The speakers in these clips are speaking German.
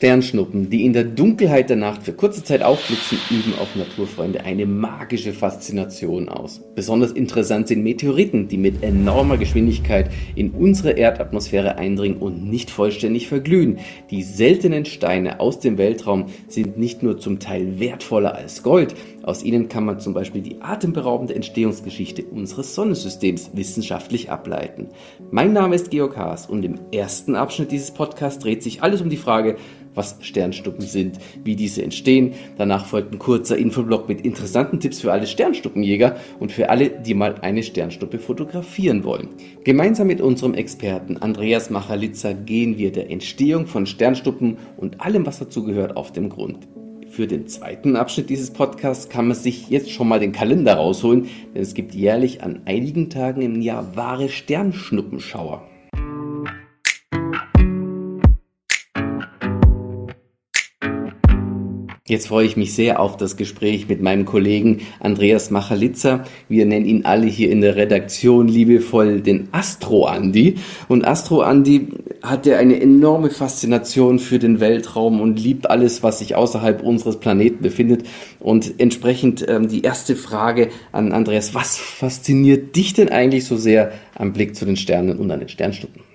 Sternschnuppen, die in der Dunkelheit der Nacht für kurze Zeit aufblitzen, üben auf Naturfreunde eine magische Faszination aus. Besonders interessant sind Meteoriten, die mit enormer Geschwindigkeit in unsere Erdatmosphäre eindringen und nicht vollständig verglühen. Die seltenen Steine aus dem Weltraum sind nicht nur zum Teil wertvoller als Gold, aus ihnen kann man zum Beispiel die atemberaubende Entstehungsgeschichte unseres Sonnensystems wissenschaftlich ableiten. Mein Name ist Georg Haas und im ersten Abschnitt dieses Podcasts dreht sich alles um die Frage, was Sternstuppen sind, wie diese entstehen. Danach folgt ein kurzer Infoblog mit interessanten Tipps für alle Sternstuppenjäger und für alle, die mal eine Sternstuppe fotografieren wollen. Gemeinsam mit unserem Experten Andreas Machalitzer gehen wir der Entstehung von Sternstuppen und allem, was dazugehört, auf den Grund. Für den zweiten Abschnitt dieses Podcasts kann man sich jetzt schon mal den Kalender rausholen, denn es gibt jährlich an einigen Tagen im Jahr wahre Sternschnuppenschauer. Jetzt freue ich mich sehr auf das Gespräch mit meinem Kollegen Andreas Machalitzer. Wir nennen ihn alle hier in der Redaktion liebevoll den Astro Andi. Und Astro Andi hat ja eine enorme Faszination für den Weltraum und liebt alles, was sich außerhalb unseres Planeten befindet. Und entsprechend ähm, die erste Frage an Andreas. Was fasziniert dich denn eigentlich so sehr am Blick zu den Sternen und an den Sternschnuppen?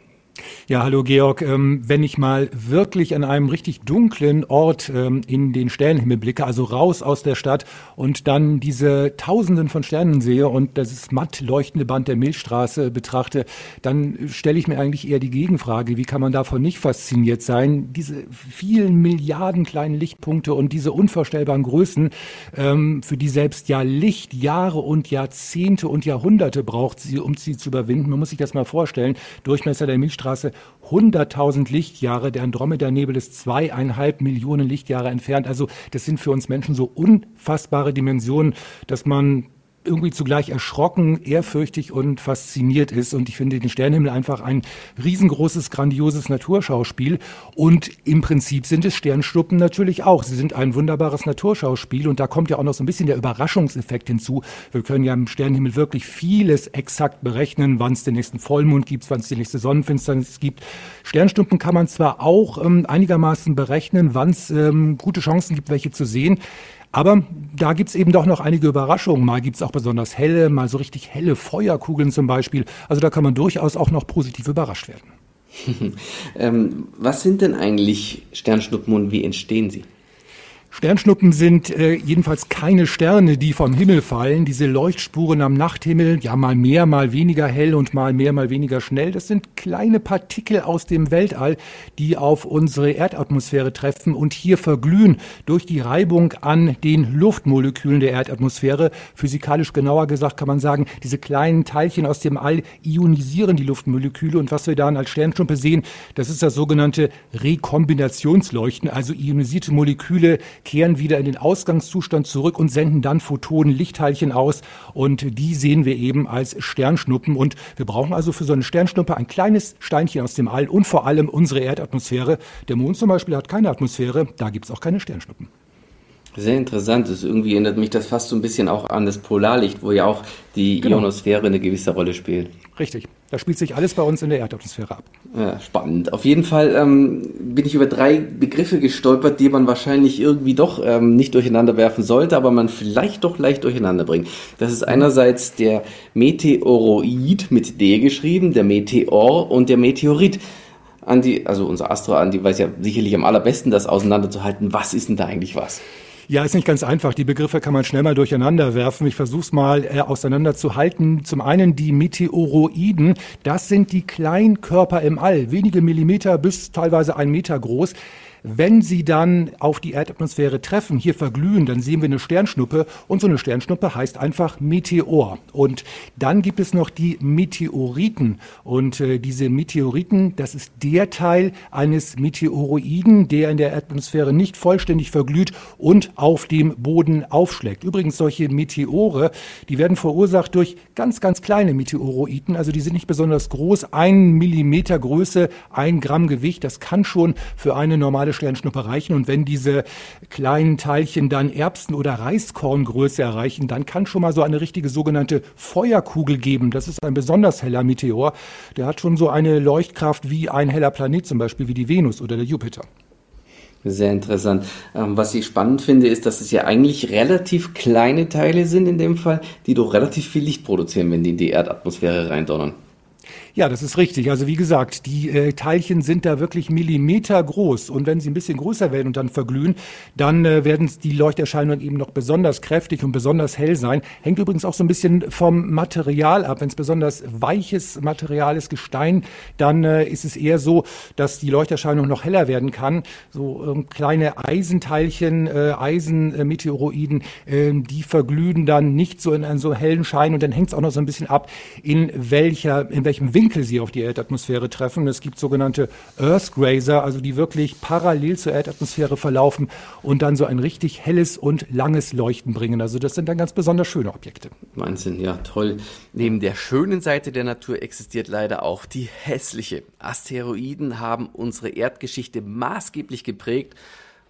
Ja, hallo Georg. Ähm, wenn ich mal wirklich an einem richtig dunklen Ort ähm, in den Sternenhimmel blicke, also raus aus der Stadt und dann diese Tausenden von Sternen sehe und das matt leuchtende Band der Milchstraße betrachte, dann stelle ich mir eigentlich eher die Gegenfrage, wie kann man davon nicht fasziniert sein? Diese vielen Milliarden kleinen Lichtpunkte und diese unvorstellbaren Größen, ähm, für die selbst ja Licht Jahre und Jahrzehnte und Jahrhunderte braucht, um sie zu überwinden. Man muss sich das mal vorstellen. Durchmesser der Milchstraße 100.000 Lichtjahre. Der Andromeda-Nebel ist zweieinhalb Millionen Lichtjahre entfernt. Also das sind für uns Menschen so unfassbare Dimensionen, dass man irgendwie zugleich erschrocken, ehrfürchtig und fasziniert ist. Und ich finde den Sternenhimmel einfach ein riesengroßes, grandioses Naturschauspiel. Und im Prinzip sind es Sternschnuppen natürlich auch. Sie sind ein wunderbares Naturschauspiel. Und da kommt ja auch noch so ein bisschen der Überraschungseffekt hinzu. Wir können ja im Sternenhimmel wirklich vieles exakt berechnen, wann es den nächsten Vollmond gibt, wann es die nächste Sonnenfinsternis gibt. Sternschnuppen kann man zwar auch ähm, einigermaßen berechnen, wann es ähm, gute Chancen gibt, welche zu sehen. Aber da gibt's eben doch noch einige Überraschungen. Mal gibt's auch besonders helle, mal so richtig helle Feuerkugeln zum Beispiel. Also da kann man durchaus auch noch positiv überrascht werden. ähm, was sind denn eigentlich Sternschnuppen und wie entstehen sie? Sternschnuppen sind äh, jedenfalls keine Sterne, die vom Himmel fallen. Diese Leuchtspuren am Nachthimmel, ja mal mehr, mal weniger hell und mal mehr, mal weniger schnell, das sind kleine Partikel aus dem Weltall, die auf unsere Erdatmosphäre treffen und hier verglühen durch die Reibung an den Luftmolekülen der Erdatmosphäre. Physikalisch genauer gesagt kann man sagen, diese kleinen Teilchen aus dem All ionisieren die Luftmoleküle und was wir dann als Sternschnuppe sehen, das ist das sogenannte Rekombinationsleuchten, also ionisierte Moleküle kehren wieder in den Ausgangszustand zurück und senden dann Photonen, Lichtteilchen aus und die sehen wir eben als Sternschnuppen und wir brauchen also für so eine Sternschnuppe ein kleines Steinchen aus dem All und vor allem unsere Erdatmosphäre. Der Mond zum Beispiel hat keine Atmosphäre, da gibt es auch keine Sternschnuppen. Sehr interessant. Das irgendwie erinnert mich das fast so ein bisschen auch an das Polarlicht, wo ja auch die genau. Ionosphäre eine gewisse Rolle spielt. Richtig. Da spielt sich alles bei uns in der Erdatmosphäre ab. Ja, spannend. Auf jeden Fall ähm, bin ich über drei Begriffe gestolpert, die man wahrscheinlich irgendwie doch ähm, nicht durcheinander werfen sollte, aber man vielleicht doch leicht durcheinander bringt. Das ist einerseits der Meteoroid mit D geschrieben, der Meteor und der Meteorit. Andi, also unser Astro Andi weiß ja sicherlich am allerbesten, das auseinanderzuhalten. Was ist denn da eigentlich was? Ja, ist nicht ganz einfach. Die Begriffe kann man schnell mal durcheinander werfen. Ich versuche es mal äh, auseinanderzuhalten. Zum einen die Meteoroiden. Das sind die Kleinkörper im All, wenige Millimeter bis teilweise ein Meter groß. Wenn sie dann auf die Erdatmosphäre treffen, hier verglühen, dann sehen wir eine Sternschnuppe und so eine Sternschnuppe heißt einfach Meteor. Und dann gibt es noch die Meteoriten und äh, diese Meteoriten, das ist der Teil eines Meteoroiden, der in der Atmosphäre nicht vollständig verglüht und auf dem Boden aufschlägt. Übrigens solche Meteore, die werden verursacht durch ganz, ganz kleine Meteoroiden, also die sind nicht besonders groß, ein Millimeter Größe, ein Gramm Gewicht, das kann schon für eine normale Sternschnuppe reichen. Und wenn diese kleinen Teilchen dann Erbsen- oder Reiskorngröße erreichen, dann kann schon mal so eine richtige sogenannte Feuerkugel geben. Das ist ein besonders heller Meteor. Der hat schon so eine Leuchtkraft wie ein heller Planet, zum Beispiel wie die Venus oder der Jupiter. Sehr interessant. Ähm, was ich spannend finde, ist, dass es ja eigentlich relativ kleine Teile sind in dem Fall, die doch relativ viel Licht produzieren, wenn die in die Erdatmosphäre reindonnern. Ja, das ist richtig. Also wie gesagt, die äh, Teilchen sind da wirklich Millimeter groß und wenn sie ein bisschen größer werden und dann verglühen, dann äh, werden die Leuchterscheinungen eben noch besonders kräftig und besonders hell sein. Hängt übrigens auch so ein bisschen vom Material ab. Wenn es besonders weiches Material ist, Gestein, dann äh, ist es eher so, dass die Leuchterscheinung noch heller werden kann. So ähm, kleine Eisenteilchen, äh, Eisenmeteoroiden, äh, die verglühen dann nicht so in einen so hellen Schein und dann hängt es auch noch so ein bisschen ab, in welcher, in welchem Winkel Winkel sie auf die Erdatmosphäre treffen. Es gibt sogenannte Earthgrazer, also die wirklich parallel zur Erdatmosphäre verlaufen und dann so ein richtig helles und langes Leuchten bringen. Also das sind dann ganz besonders schöne Objekte. Wahnsinn, ja, toll. Neben der schönen Seite der Natur existiert leider auch die hässliche. Asteroiden haben unsere Erdgeschichte maßgeblich geprägt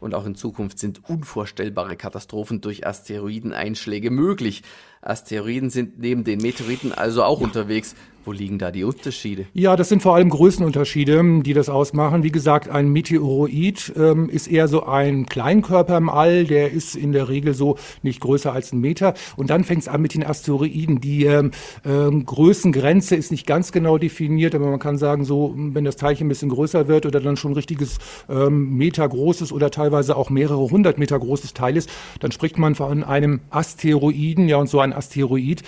und auch in Zukunft sind unvorstellbare Katastrophen durch Asteroideneinschläge möglich. Asteroiden sind neben den Meteoriten also auch ja. unterwegs. Wo liegen da die Unterschiede? Ja, das sind vor allem Größenunterschiede, die das ausmachen. Wie gesagt, ein Meteoroid ähm, ist eher so ein Kleinkörper im All, der ist in der Regel so nicht größer als ein Meter. Und dann fängt es an mit den Asteroiden. Die ähm, ähm, Größengrenze ist nicht ganz genau definiert, aber man kann sagen, so, wenn das Teilchen ein bisschen größer wird oder dann schon ein richtiges ähm, Meter großes oder teilweise auch mehrere hundert Meter großes Teil ist, dann spricht man von einem Asteroiden. Ja, und so ein Asteroid,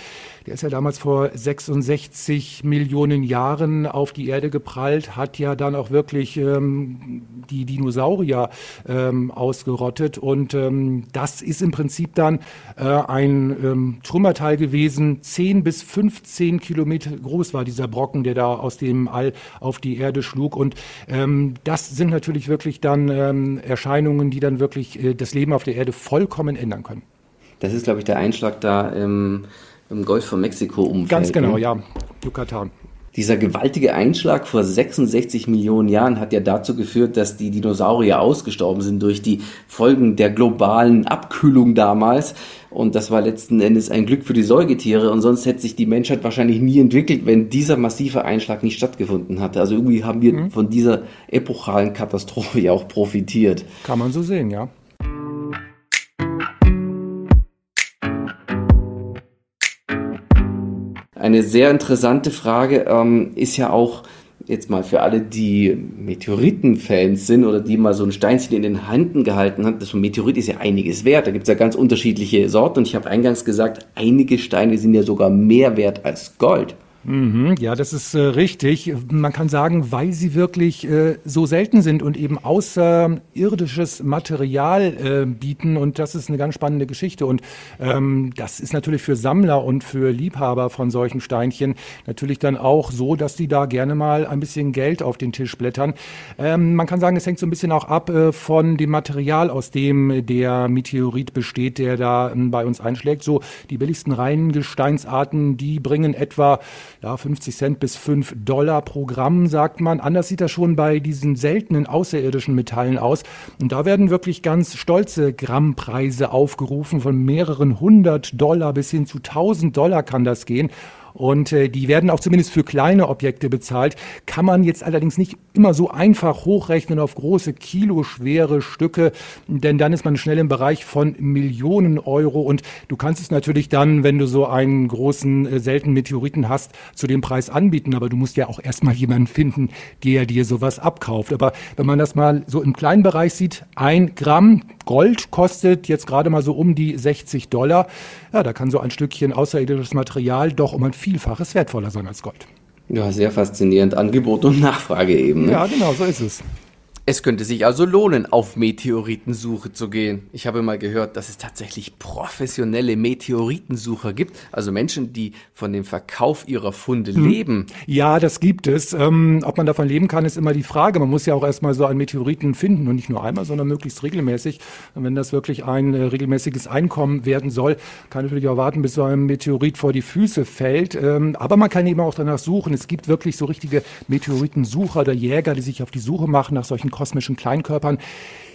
der ist ja damals vor 66 Millionen Jahren auf die Erde geprallt, hat ja dann auch wirklich ähm, die Dinosaurier ähm, ausgerottet. Und ähm, das ist im Prinzip dann äh, ein ähm, Trümmerteil gewesen. 10 bis 15 Kilometer groß war dieser Brocken, der da aus dem All auf die Erde schlug. Und ähm, das sind natürlich wirklich dann ähm, Erscheinungen, die dann wirklich äh, das Leben auf der Erde vollkommen ändern können. Das ist, glaube ich, der Einschlag da im, im Golf von Mexiko umfällt. Ganz genau, ne? ja. Yucatan. Dieser gewaltige Einschlag vor 66 Millionen Jahren hat ja dazu geführt, dass die Dinosaurier ausgestorben sind durch die Folgen der globalen Abkühlung damals. Und das war letzten Endes ein Glück für die Säugetiere. Und sonst hätte sich die Menschheit wahrscheinlich nie entwickelt, wenn dieser massive Einschlag nicht stattgefunden hatte. Also irgendwie haben wir mhm. von dieser epochalen Katastrophe ja auch profitiert. Kann man so sehen, ja. Eine sehr interessante Frage ähm, ist ja auch jetzt mal für alle, die Meteoritenfans sind oder die mal so ein Steinchen in den Händen gehalten haben, das Meteorit ist ja einiges wert. Da gibt es ja ganz unterschiedliche Sorten und ich habe eingangs gesagt, einige Steine sind ja sogar mehr wert als Gold. Mhm, ja, das ist äh, richtig. Man kann sagen, weil sie wirklich äh, so selten sind und eben außerirdisches Material äh, bieten. Und das ist eine ganz spannende Geschichte. Und ähm, das ist natürlich für Sammler und für Liebhaber von solchen Steinchen natürlich dann auch so, dass die da gerne mal ein bisschen Geld auf den Tisch blättern. Ähm, man kann sagen, es hängt so ein bisschen auch ab von dem Material, aus dem der Meteorit besteht, der da äh, bei uns einschlägt. So die billigsten reinen Gesteinsarten, die bringen etwa ja, 50 Cent bis 5 Dollar pro Gramm, sagt man. Anders sieht das schon bei diesen seltenen außerirdischen Metallen aus. Und da werden wirklich ganz stolze Grammpreise aufgerufen. Von mehreren hundert Dollar bis hin zu 1000 Dollar kann das gehen. Und äh, die werden auch zumindest für kleine Objekte bezahlt. Kann man jetzt allerdings nicht immer so einfach hochrechnen auf große kiloschwere Stücke, denn dann ist man schnell im Bereich von Millionen Euro. Und du kannst es natürlich dann, wenn du so einen großen, äh, seltenen Meteoriten hast, zu dem Preis anbieten. Aber du musst ja auch erstmal jemanden finden, der dir sowas abkauft. Aber wenn man das mal so im kleinen Bereich sieht, ein Gramm Gold kostet jetzt gerade mal so um die 60 Dollar. Ja, da kann so ein Stückchen außerirdisches Material doch um ein Vielfaches wertvoller sein als Gold. Ja, sehr faszinierend. Angebot und Nachfrage eben. Ne? Ja, genau, so ist es. Es könnte sich also lohnen, auf Meteoritensuche zu gehen. Ich habe mal gehört, dass es tatsächlich professionelle Meteoritensucher gibt, also Menschen, die von dem Verkauf ihrer Funde hm. leben. Ja, das gibt es. Ähm, ob man davon leben kann, ist immer die Frage. Man muss ja auch erstmal so einen Meteoriten finden und nicht nur einmal, sondern möglichst regelmäßig. Und wenn das wirklich ein äh, regelmäßiges Einkommen werden soll, kann natürlich auch warten, bis so ein Meteorit vor die Füße fällt. Ähm, aber man kann eben auch danach suchen. Es gibt wirklich so richtige Meteoritensucher oder Jäger, die sich auf die Suche machen nach solchen kosmischen Kleinkörpern.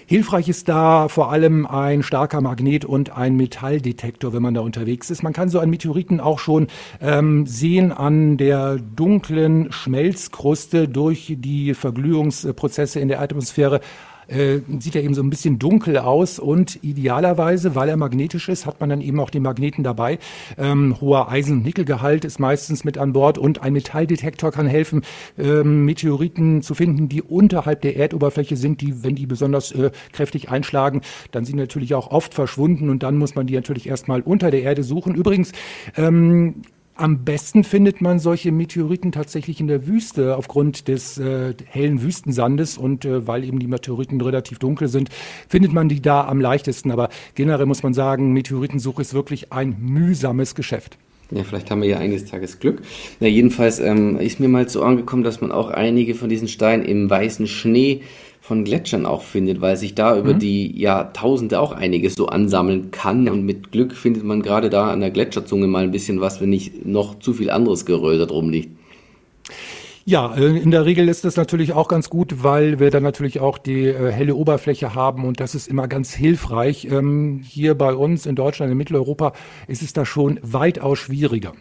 Hilfreich ist da vor allem ein starker Magnet und ein Metalldetektor, wenn man da unterwegs ist. Man kann so einen Meteoriten auch schon ähm, sehen an der dunklen Schmelzkruste durch die Verglühungsprozesse in der Atmosphäre äh, sieht er eben so ein bisschen dunkel aus und idealerweise, weil er magnetisch ist, hat man dann eben auch die Magneten dabei. Ähm, hoher Eisen- und Nickelgehalt ist meistens mit an Bord und ein Metalldetektor kann helfen, ähm, Meteoriten zu finden, die unterhalb der Erdoberfläche sind, die, wenn die besonders äh, kräftig einschlagen, dann sind natürlich auch oft verschwunden und dann muss man die natürlich erstmal unter der Erde suchen. Übrigens, ähm, am besten findet man solche Meteoriten tatsächlich in der Wüste aufgrund des äh, hellen Wüstensandes und äh, weil eben die Meteoriten relativ dunkel sind, findet man die da am leichtesten. Aber generell muss man sagen, Meteoritensuche ist wirklich ein mühsames Geschäft. Ja, vielleicht haben wir ja eines Tages Glück. Na, jedenfalls ähm, ist mir mal so angekommen, dass man auch einige von diesen Steinen im weißen Schnee von Gletschern auch findet, weil sich da über mhm. die Jahrtausende auch einiges so ansammeln kann. Und mit Glück findet man gerade da an der Gletscherzunge mal ein bisschen was, wenn nicht noch zu viel anderes Geröll da drum liegt. Ja, äh, in der Regel ist das natürlich auch ganz gut, weil wir dann natürlich auch die äh, helle Oberfläche haben und das ist immer ganz hilfreich. Ähm, hier bei uns in Deutschland, in Mitteleuropa, ist es da schon weitaus schwieriger.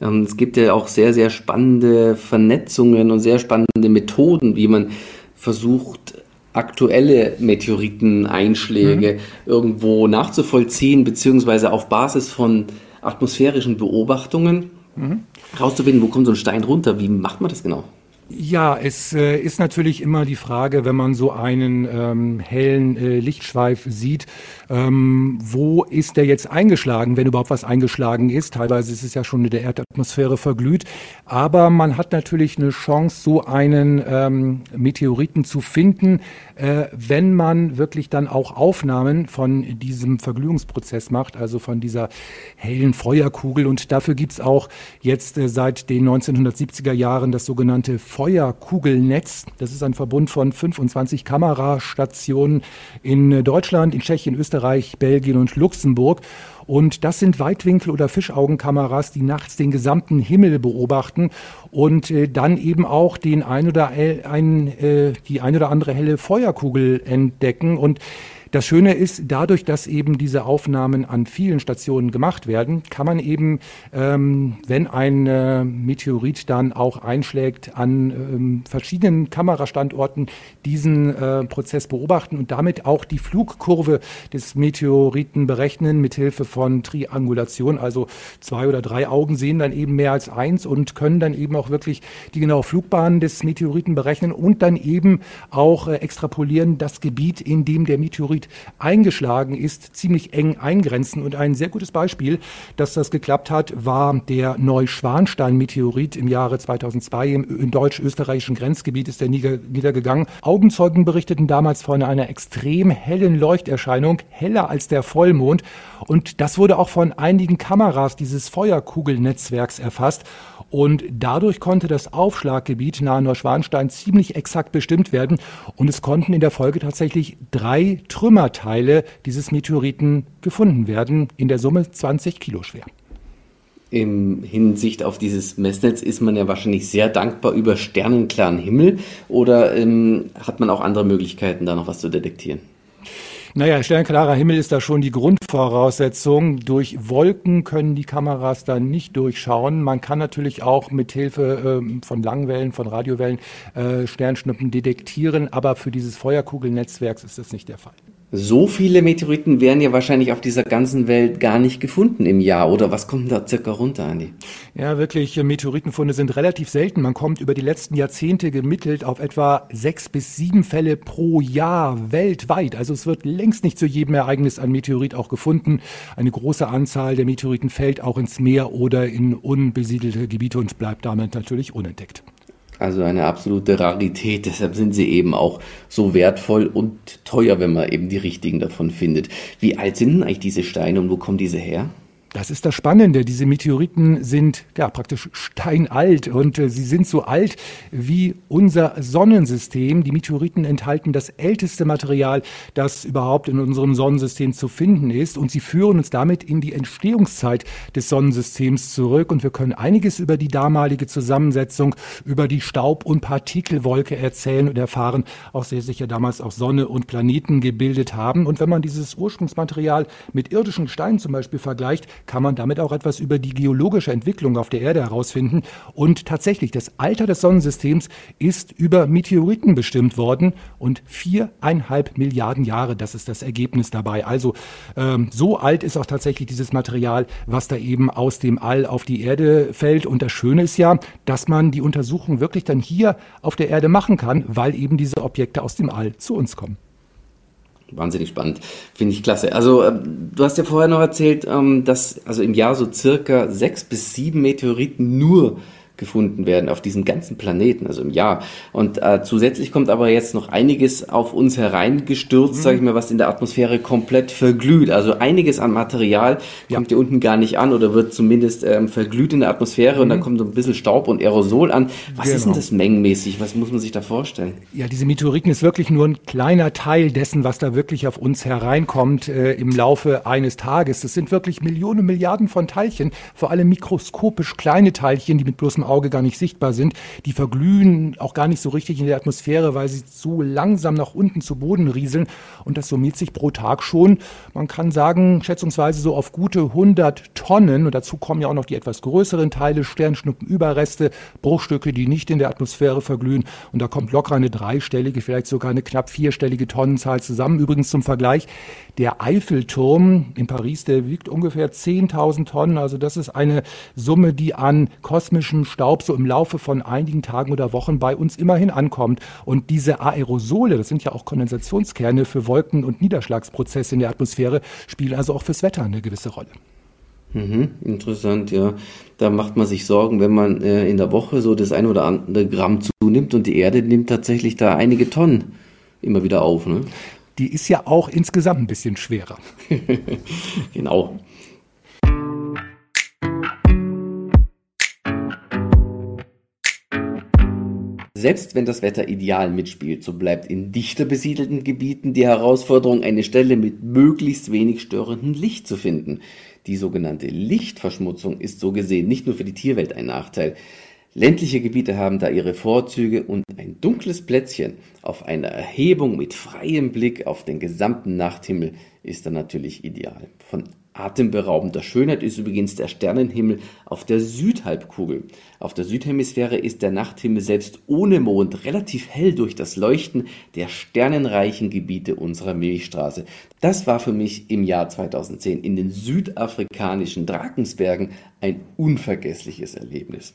Ähm, es gibt ja auch sehr, sehr spannende Vernetzungen und sehr spannende Methoden, wie man versucht, aktuelle Meteoriteneinschläge mhm. irgendwo nachzuvollziehen, beziehungsweise auf Basis von atmosphärischen Beobachtungen mhm. rauszufinden, wo kommt so ein Stein runter, wie macht man das genau? Ja, es äh, ist natürlich immer die Frage, wenn man so einen ähm, hellen äh, Lichtschweif sieht, ähm, wo ist der jetzt eingeschlagen, wenn überhaupt was eingeschlagen ist. Teilweise ist es ja schon in der Erdatmosphäre verglüht. Aber man hat natürlich eine Chance, so einen ähm, Meteoriten zu finden, äh, wenn man wirklich dann auch Aufnahmen von diesem Verglühungsprozess macht, also von dieser hellen Feuerkugel. Und dafür gibt's auch jetzt äh, seit den 1970er Jahren das sogenannte Feuerkugelnetz. Das ist ein Verbund von 25 Kamerastationen in Deutschland, in Tschechien, Österreich, Belgien und Luxemburg. Und das sind Weitwinkel- oder Fischaugenkameras, die nachts den gesamten Himmel beobachten und äh, dann eben auch den ein oder ein, äh, die ein oder andere helle Feuerkugel entdecken. Und das Schöne ist, dadurch, dass eben diese Aufnahmen an vielen Stationen gemacht werden, kann man eben, ähm, wenn ein äh, Meteorit dann auch einschlägt, an ähm, verschiedenen Kamerastandorten diesen äh, Prozess beobachten und damit auch die Flugkurve des Meteoriten berechnen mithilfe von Triangulation. Also zwei oder drei Augen sehen dann eben mehr als eins und können dann eben auch wirklich die genaue Flugbahn des Meteoriten berechnen und dann eben auch äh, extrapolieren das Gebiet, in dem der Meteorit Meteorit eingeschlagen ist, ziemlich eng eingrenzen. Und ein sehr gutes Beispiel, dass das geklappt hat, war der Neuschwanstein-Meteorit im Jahre 2002 im, im deutsch-österreichischen Grenzgebiet ist der niedergegangen. Augenzeugen berichteten damals von einer extrem hellen Leuchterscheinung, heller als der Vollmond. Und das wurde auch von einigen Kameras dieses Feuerkugelnetzwerks erfasst. Und dadurch konnte das Aufschlaggebiet nahe Neuschwanstein ziemlich exakt bestimmt werden. Und es konnten in der Folge tatsächlich drei Trümmerteile dieses Meteoriten gefunden werden, in der Summe 20 Kilo schwer. Im Hinsicht auf dieses Messnetz ist man ja wahrscheinlich sehr dankbar über sternenklaren Himmel oder ähm, hat man auch andere Möglichkeiten, da noch was zu detektieren? Naja, sternklarer Himmel ist da schon die Grundvoraussetzung. Durch Wolken können die Kameras dann nicht durchschauen. Man kann natürlich auch mit Hilfe äh, von Langwellen, von Radiowellen äh, Sternschnuppen detektieren, aber für dieses Feuerkugelnetzwerk ist das nicht der Fall. So viele Meteoriten werden ja wahrscheinlich auf dieser ganzen Welt gar nicht gefunden im Jahr. Oder was kommt da circa runter, Andi? Ja, wirklich, Meteoritenfunde sind relativ selten. Man kommt über die letzten Jahrzehnte gemittelt auf etwa sechs bis sieben Fälle pro Jahr weltweit. Also es wird längst nicht zu jedem Ereignis ein Meteorit auch gefunden. Eine große Anzahl der Meteoriten fällt auch ins Meer oder in unbesiedelte Gebiete und bleibt damit natürlich unentdeckt. Also eine absolute Rarität, deshalb sind sie eben auch so wertvoll und teuer, wenn man eben die richtigen davon findet. Wie alt sind denn eigentlich diese Steine und wo kommen diese her? Das ist das Spannende. Diese Meteoriten sind ja praktisch steinalt und äh, sie sind so alt wie unser Sonnensystem. Die Meteoriten enthalten das älteste Material, das überhaupt in unserem Sonnensystem zu finden ist und sie führen uns damit in die Entstehungszeit des Sonnensystems zurück und wir können einiges über die damalige Zusammensetzung, über die Staub- und Partikelwolke erzählen und erfahren, auch sehr sicher damals auch Sonne und Planeten gebildet haben. Und wenn man dieses Ursprungsmaterial mit irdischen Steinen zum Beispiel vergleicht, kann man damit auch etwas über die geologische Entwicklung auf der Erde herausfinden. Und tatsächlich, das Alter des Sonnensystems ist über Meteoriten bestimmt worden und viereinhalb Milliarden Jahre, das ist das Ergebnis dabei. Also ähm, so alt ist auch tatsächlich dieses Material, was da eben aus dem All auf die Erde fällt. Und das Schöne ist ja, dass man die Untersuchung wirklich dann hier auf der Erde machen kann, weil eben diese Objekte aus dem All zu uns kommen. Wahnsinnig spannend, finde ich klasse. Also äh, du hast ja vorher noch erzählt, ähm, dass also im Jahr so circa sechs bis sieben Meteoriten nur gefunden werden auf diesem ganzen Planeten, also im Jahr. Und äh, zusätzlich kommt aber jetzt noch einiges auf uns hereingestürzt, mhm. sage ich mal, was in der Atmosphäre komplett verglüht. Also einiges an Material ja. kommt hier unten gar nicht an oder wird zumindest ähm, verglüht in der Atmosphäre mhm. und da kommt so ein bisschen Staub und Aerosol an. Was genau. ist denn genau. das mengenmäßig? Was muss man sich da vorstellen? Ja, diese Meteoriten ist wirklich nur ein kleiner Teil dessen, was da wirklich auf uns hereinkommt äh, im Laufe eines Tages. Das sind wirklich Millionen, Milliarden von Teilchen, vor allem mikroskopisch kleine Teilchen, die mit bloßem Auge gar nicht sichtbar sind. Die verglühen auch gar nicht so richtig in der Atmosphäre, weil sie so langsam nach unten zu Boden rieseln. Und das summiert sich pro Tag schon, man kann sagen, schätzungsweise so auf gute 100 Tonnen. Und dazu kommen ja auch noch die etwas größeren Teile, Sternschnuppenüberreste, Bruchstücke, die nicht in der Atmosphäre verglühen. Und da kommt locker eine dreistellige, vielleicht sogar eine knapp vierstellige Tonnenzahl zusammen. Übrigens zum Vergleich, der Eiffelturm in Paris, der wiegt ungefähr 10.000 Tonnen. Also das ist eine Summe, die an kosmischem Staub so im Laufe von einigen Tagen oder Wochen bei uns immerhin ankommt. Und diese Aerosole, das sind ja auch Kondensationskerne für Wolken- und Niederschlagsprozesse in der Atmosphäre, spielen also auch fürs Wetter eine gewisse Rolle. Mhm, interessant, ja. Da macht man sich Sorgen, wenn man äh, in der Woche so das ein oder andere Gramm zunimmt und die Erde nimmt tatsächlich da einige Tonnen immer wieder auf. Ne? Die ist ja auch insgesamt ein bisschen schwerer. genau. Selbst wenn das Wetter ideal mitspielt, so bleibt in dichter besiedelten Gebieten die Herausforderung, eine Stelle mit möglichst wenig störendem Licht zu finden. Die sogenannte Lichtverschmutzung ist so gesehen nicht nur für die Tierwelt ein Nachteil. Ländliche Gebiete haben da ihre Vorzüge und ein dunkles Plätzchen auf einer Erhebung mit freiem Blick auf den gesamten Nachthimmel ist dann natürlich ideal. Von Atemberaubender Schönheit ist übrigens der Sternenhimmel auf der Südhalbkugel. Auf der Südhemisphäre ist der Nachthimmel selbst ohne Mond relativ hell durch das Leuchten der sternenreichen Gebiete unserer Milchstraße. Das war für mich im Jahr 2010 in den südafrikanischen Drakensbergen ein unvergessliches Erlebnis.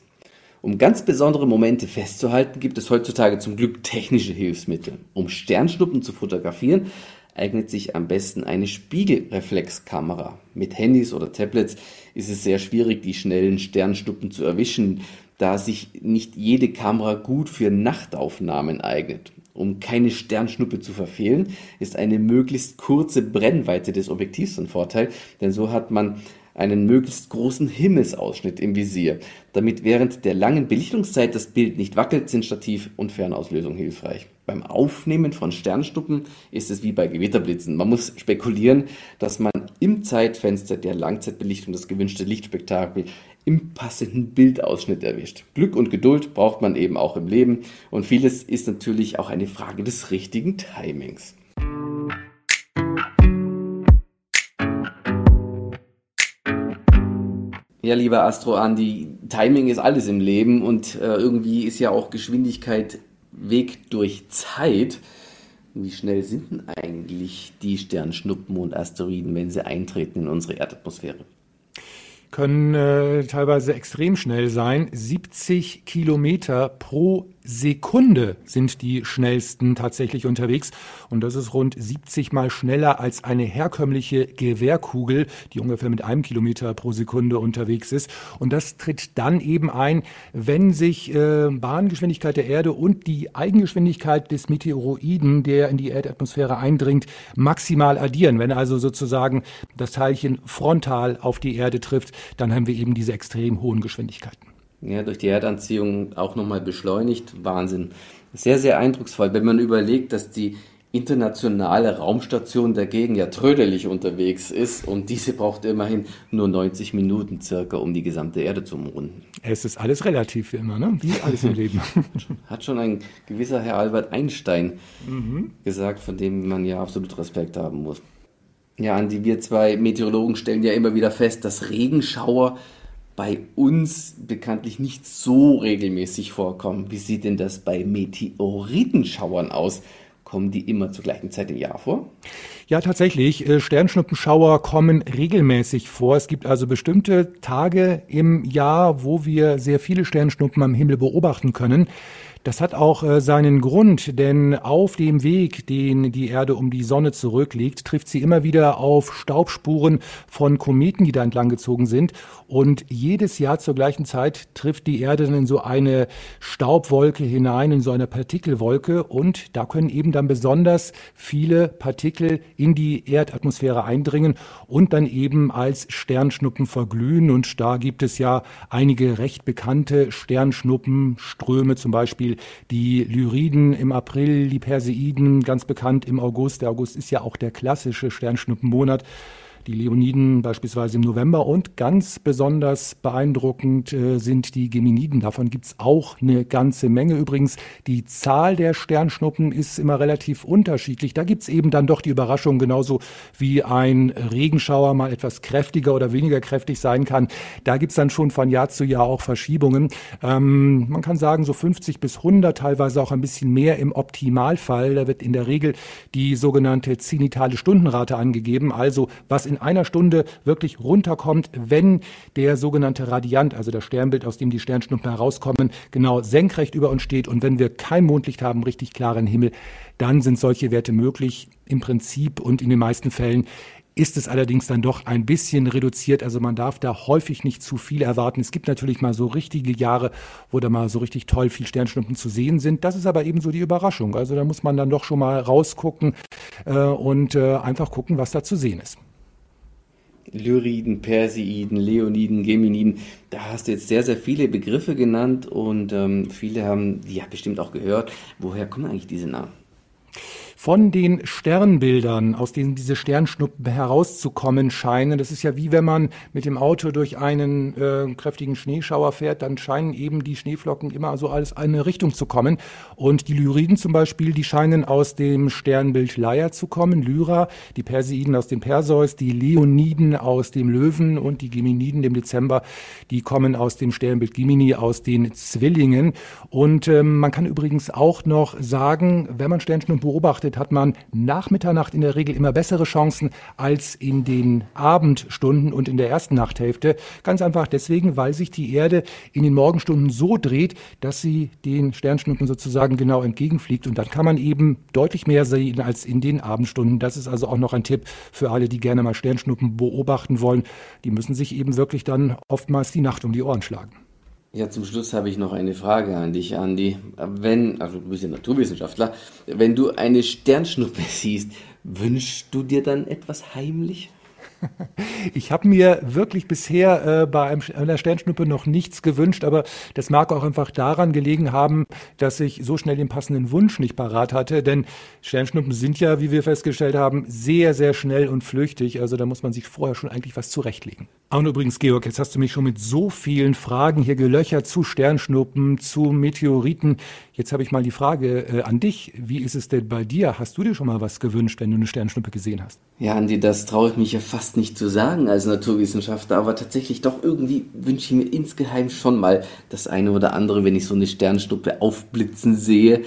Um ganz besondere Momente festzuhalten, gibt es heutzutage zum Glück technische Hilfsmittel. Um Sternschnuppen zu fotografieren, eignet sich am besten eine Spiegelreflexkamera. Mit Handys oder Tablets ist es sehr schwierig, die schnellen Sternschnuppen zu erwischen, da sich nicht jede Kamera gut für Nachtaufnahmen eignet. Um keine Sternschnuppe zu verfehlen, ist eine möglichst kurze Brennweite des Objektivs ein Vorteil, denn so hat man einen möglichst großen Himmelsausschnitt im Visier. Damit während der langen Belichtungszeit das Bild nicht wackelt, sind Stativ und Fernauslösung hilfreich. Beim Aufnehmen von Sternstuppen ist es wie bei Gewitterblitzen. Man muss spekulieren, dass man im Zeitfenster der Langzeitbelichtung das gewünschte Lichtspektakel im passenden Bildausschnitt erwischt. Glück und Geduld braucht man eben auch im Leben und vieles ist natürlich auch eine Frage des richtigen Timings. Ja, lieber Astro Andi, Timing ist alles im Leben und äh, irgendwie ist ja auch Geschwindigkeit Weg durch Zeit. Wie schnell sind denn eigentlich die Sternschnuppen und Asteroiden, wenn sie eintreten in unsere Erdatmosphäre? Können äh, teilweise extrem schnell sein. 70 Kilometer pro Sekunde sind die schnellsten tatsächlich unterwegs. Und das ist rund 70 mal schneller als eine herkömmliche Gewehrkugel, die ungefähr mit einem Kilometer pro Sekunde unterwegs ist. Und das tritt dann eben ein, wenn sich äh, Bahngeschwindigkeit der Erde und die Eigengeschwindigkeit des Meteoroiden, der in die Erdatmosphäre eindringt, maximal addieren. Wenn also sozusagen das Teilchen frontal auf die Erde trifft, dann haben wir eben diese extrem hohen Geschwindigkeiten ja, durch die Erdanziehung auch nochmal beschleunigt. Wahnsinn. Sehr, sehr eindrucksvoll, wenn man überlegt, dass die internationale Raumstation dagegen ja trödelig unterwegs ist und diese braucht immerhin nur 90 Minuten circa, um die gesamte Erde zu umrunden. Es ist alles relativ wie immer, ne? wie alles im Leben. Hat schon ein gewisser Herr Albert Einstein mhm. gesagt, von dem man ja absolut Respekt haben muss. Ja, Andi, wir zwei Meteorologen stellen ja immer wieder fest, dass Regenschauer bei uns bekanntlich nicht so regelmäßig vorkommen. Wie sieht denn das bei Meteoritenschauern aus? Kommen die immer zur gleichen Zeit im Jahr vor? Ja, tatsächlich. Äh, Sternschnuppenschauer kommen regelmäßig vor. Es gibt also bestimmte Tage im Jahr, wo wir sehr viele Sternschnuppen am Himmel beobachten können. Das hat auch äh, seinen Grund, denn auf dem Weg, den die Erde um die Sonne zurücklegt, trifft sie immer wieder auf Staubspuren von Kometen, die da entlang gezogen sind. Und jedes Jahr zur gleichen Zeit trifft die Erde dann in so eine Staubwolke hinein, in so eine Partikelwolke. Und da können eben dann besonders viele Partikel in die Erdatmosphäre eindringen und dann eben als Sternschnuppen verglühen. Und da gibt es ja einige recht bekannte Sternschnuppenströme, zum Beispiel die Lyriden im April, die Perseiden ganz bekannt im August. Der August ist ja auch der klassische Sternschnuppenmonat die Leoniden beispielsweise im November und ganz besonders beeindruckend äh, sind die Geminiden. Davon gibt's auch eine ganze Menge. Übrigens, die Zahl der Sternschnuppen ist immer relativ unterschiedlich. Da gibt's eben dann doch die Überraschung, genauso wie ein Regenschauer mal etwas kräftiger oder weniger kräftig sein kann. Da gibt's dann schon von Jahr zu Jahr auch Verschiebungen. Ähm, man kann sagen, so 50 bis 100, teilweise auch ein bisschen mehr im Optimalfall. Da wird in der Regel die sogenannte zenitale Stundenrate angegeben, also was in einer Stunde wirklich runterkommt, wenn der sogenannte Radiant, also das Sternbild, aus dem die Sternschnuppen herauskommen, genau senkrecht über uns steht und wenn wir kein Mondlicht haben, richtig klaren Himmel, dann sind solche Werte möglich. Im Prinzip und in den meisten Fällen ist es allerdings dann doch ein bisschen reduziert. Also man darf da häufig nicht zu viel erwarten. Es gibt natürlich mal so richtige Jahre, wo da mal so richtig toll viel Sternschnuppen zu sehen sind. Das ist aber eben so die Überraschung. Also da muss man dann doch schon mal rausgucken äh, und äh, einfach gucken, was da zu sehen ist. Lyriden, Perseiden, Leoniden, Geminiden. Da hast du jetzt sehr, sehr viele Begriffe genannt und ähm, viele haben die ja bestimmt auch gehört. Woher kommen eigentlich diese Namen? Von den Sternbildern, aus denen diese Sternschnuppen herauszukommen scheinen. Das ist ja wie wenn man mit dem Auto durch einen äh, kräftigen Schneeschauer fährt, dann scheinen eben die Schneeflocken immer so alles eine Richtung zu kommen. Und die Lyriden zum Beispiel, die scheinen aus dem Sternbild Leier zu kommen, Lyra, die Perseiden aus dem Perseus, die Leoniden aus dem Löwen und die Geminiden dem Dezember, die kommen aus dem Sternbild Gemini, aus den Zwillingen. Und ähm, man kann übrigens auch noch sagen, wenn man Sternschnuppen beobachtet, Durchschnitt hat man nach Mitternacht in der Regel immer bessere Chancen als in den Abendstunden und in der ersten Nachthälfte. Ganz einfach deswegen, weil sich die Erde in den Morgenstunden so dreht, dass sie den Sternschnuppen sozusagen genau entgegenfliegt. Und dann kann man eben deutlich mehr sehen als in den Abendstunden. Das ist also auch noch ein Tipp für alle, die gerne mal Sternschnuppen beobachten wollen. Die müssen sich eben wirklich dann oftmals die Nacht um die Ohren schlagen. Ja, zum Schluss habe ich noch eine Frage an dich, Andi. Wenn, also du bist ja Naturwissenschaftler, wenn du eine Sternschnuppe siehst, wünschst du dir dann etwas heimlich? Ich habe mir wirklich bisher äh, bei einem, einer Sternschnuppe noch nichts gewünscht, aber das mag auch einfach daran gelegen haben, dass ich so schnell den passenden Wunsch nicht parat hatte. Denn Sternschnuppen sind ja, wie wir festgestellt haben, sehr, sehr schnell und flüchtig. Also da muss man sich vorher schon eigentlich was zurechtlegen. Und übrigens, Georg, jetzt hast du mich schon mit so vielen Fragen hier gelöchert zu Sternschnuppen, zu Meteoriten. Jetzt habe ich mal die Frage äh, an dich. Wie ist es denn bei dir? Hast du dir schon mal was gewünscht, wenn du eine Sternschnuppe gesehen hast? Ja, Andi, das traue ich mich ja fast nicht zu sagen als Naturwissenschaftler, aber tatsächlich doch irgendwie wünsche ich mir insgeheim schon mal das eine oder andere, wenn ich so eine Sternschnuppe aufblitzen sehe.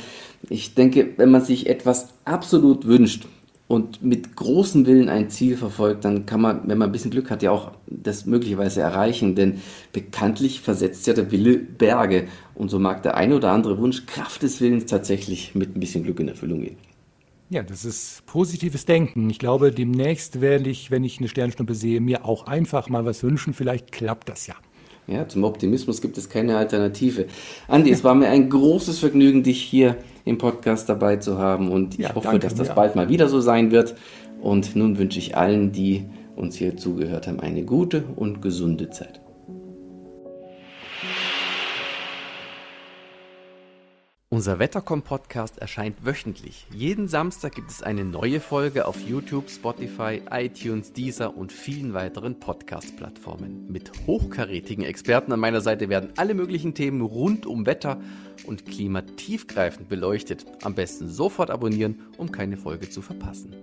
Ich denke, wenn man sich etwas absolut wünscht, und mit großem Willen ein Ziel verfolgt, dann kann man, wenn man ein bisschen Glück hat, ja auch das möglicherweise erreichen. Denn bekanntlich versetzt ja der Wille Berge. Und so mag der eine oder andere Wunsch Kraft des Willens tatsächlich mit ein bisschen Glück in Erfüllung gehen. Ja, das ist positives Denken. Ich glaube, demnächst werde ich, wenn ich eine Sternschnuppe sehe, mir auch einfach mal was wünschen. Vielleicht klappt das ja. Ja, zum Optimismus gibt es keine Alternative. Andi, es war mir ein großes Vergnügen, dich hier im Podcast dabei zu haben und ja, ich hoffe, dass das bald mal wieder so sein wird. Und nun wünsche ich allen, die uns hier zugehört haben, eine gute und gesunde Zeit. Unser Wettercom-Podcast erscheint wöchentlich. Jeden Samstag gibt es eine neue Folge auf YouTube, Spotify, iTunes, Deezer und vielen weiteren Podcast-Plattformen. Mit hochkarätigen Experten an meiner Seite werden alle möglichen Themen rund um Wetter und Klima tiefgreifend beleuchtet. Am besten sofort abonnieren, um keine Folge zu verpassen.